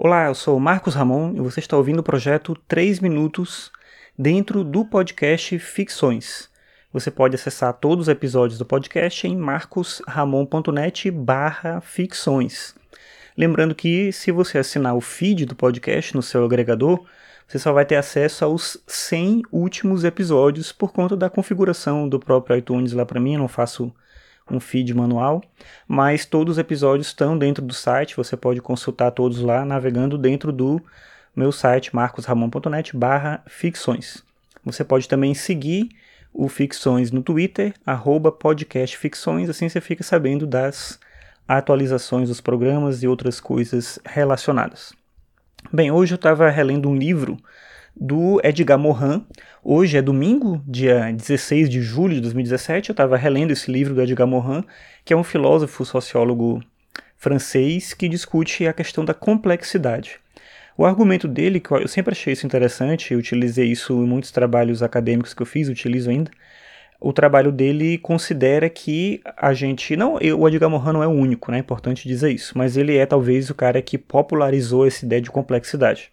Olá, eu sou Marcos Ramon e você está ouvindo o projeto 3 Minutos dentro do podcast Ficções. Você pode acessar todos os episódios do podcast em marcosramon.net barra ficções. Lembrando que se você assinar o feed do podcast no seu agregador, você só vai ter acesso aos 100 últimos episódios por conta da configuração do próprio iTunes lá para mim, eu não faço um feed manual, mas todos os episódios estão dentro do site, você pode consultar todos lá navegando dentro do meu site marcosramon.net barra ficções. Você pode também seguir o Ficções no Twitter, arroba podcastficções, assim você fica sabendo das atualizações dos programas e outras coisas relacionadas. Bem, hoje eu estava relendo um livro do Edgar Morin. Hoje é domingo, dia 16 de julho de 2017. Eu estava relendo esse livro do Edgar Morin, que é um filósofo sociólogo francês que discute a questão da complexidade. O argumento dele, que eu sempre achei isso interessante, eu utilizei isso em muitos trabalhos acadêmicos que eu fiz, utilizo ainda. O trabalho dele considera que a gente. Não, o Edgar Morin não é o único, né? É importante dizer isso, mas ele é talvez o cara que popularizou essa ideia de complexidade.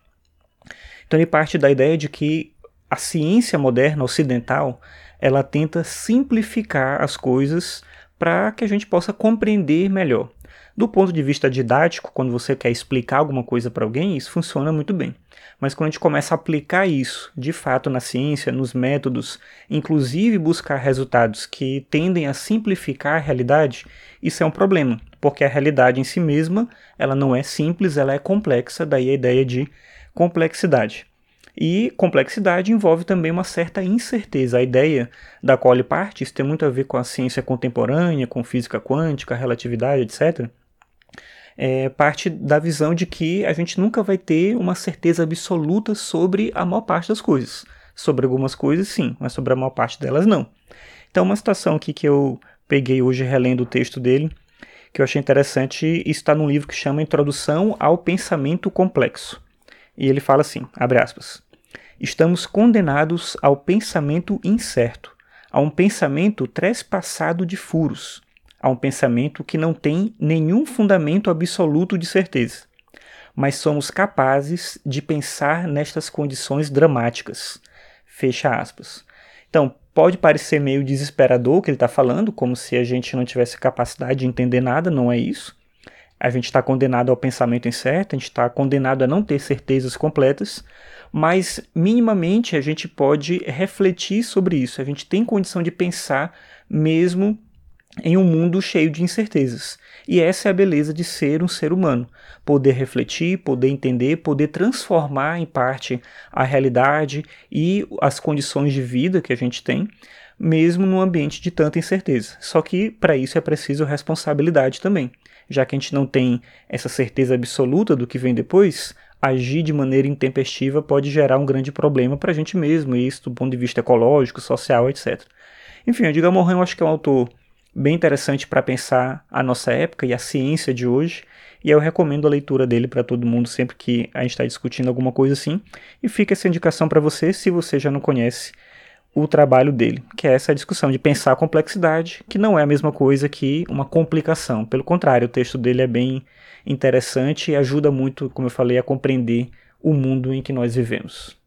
Então ele parte da ideia de que a ciência moderna ocidental ela tenta simplificar as coisas para que a gente possa compreender melhor. Do ponto de vista didático, quando você quer explicar alguma coisa para alguém, isso funciona muito bem. Mas quando a gente começa a aplicar isso de fato na ciência, nos métodos, inclusive buscar resultados que tendem a simplificar a realidade, isso é um problema, porque a realidade em si mesma, ela não é simples, ela é complexa, daí a ideia de complexidade. E complexidade envolve também uma certa incerteza. A ideia da qual ele parte, isso tem muito a ver com a ciência contemporânea, com física quântica, relatividade, etc. É parte da visão de que a gente nunca vai ter uma certeza absoluta sobre a maior parte das coisas. Sobre algumas coisas, sim, mas sobre a maior parte delas, não. Então, uma situação aqui que eu peguei hoje relendo o texto dele, que eu achei interessante, está num livro que chama Introdução ao Pensamento Complexo. E ele fala assim, abre aspas, estamos condenados ao pensamento incerto, a um pensamento trespassado de furos, a um pensamento que não tem nenhum fundamento absoluto de certeza. Mas somos capazes de pensar nestas condições dramáticas. Fecha aspas. Então, pode parecer meio desesperador o que ele está falando, como se a gente não tivesse capacidade de entender nada, não é isso a gente está condenado ao pensamento incerto, a gente está condenado a não ter certezas completas, mas minimamente a gente pode refletir sobre isso. A gente tem condição de pensar mesmo em um mundo cheio de incertezas. E essa é a beleza de ser um ser humano: poder refletir, poder entender, poder transformar em parte a realidade e as condições de vida que a gente tem, mesmo num ambiente de tanta incerteza. Só que para isso é preciso responsabilidade também já que a gente não tem essa certeza absoluta do que vem depois, agir de maneira intempestiva pode gerar um grande problema para a gente mesmo, isso do ponto de vista ecológico, social, etc. Enfim, Edgar Morin eu acho que é um autor bem interessante para pensar a nossa época e a ciência de hoje, e eu recomendo a leitura dele para todo mundo sempre que a gente está discutindo alguma coisa assim. E fica essa indicação para você, se você já não conhece o trabalho dele, que é essa discussão de pensar a complexidade, que não é a mesma coisa que uma complicação. Pelo contrário, o texto dele é bem interessante e ajuda muito, como eu falei, a compreender o mundo em que nós vivemos.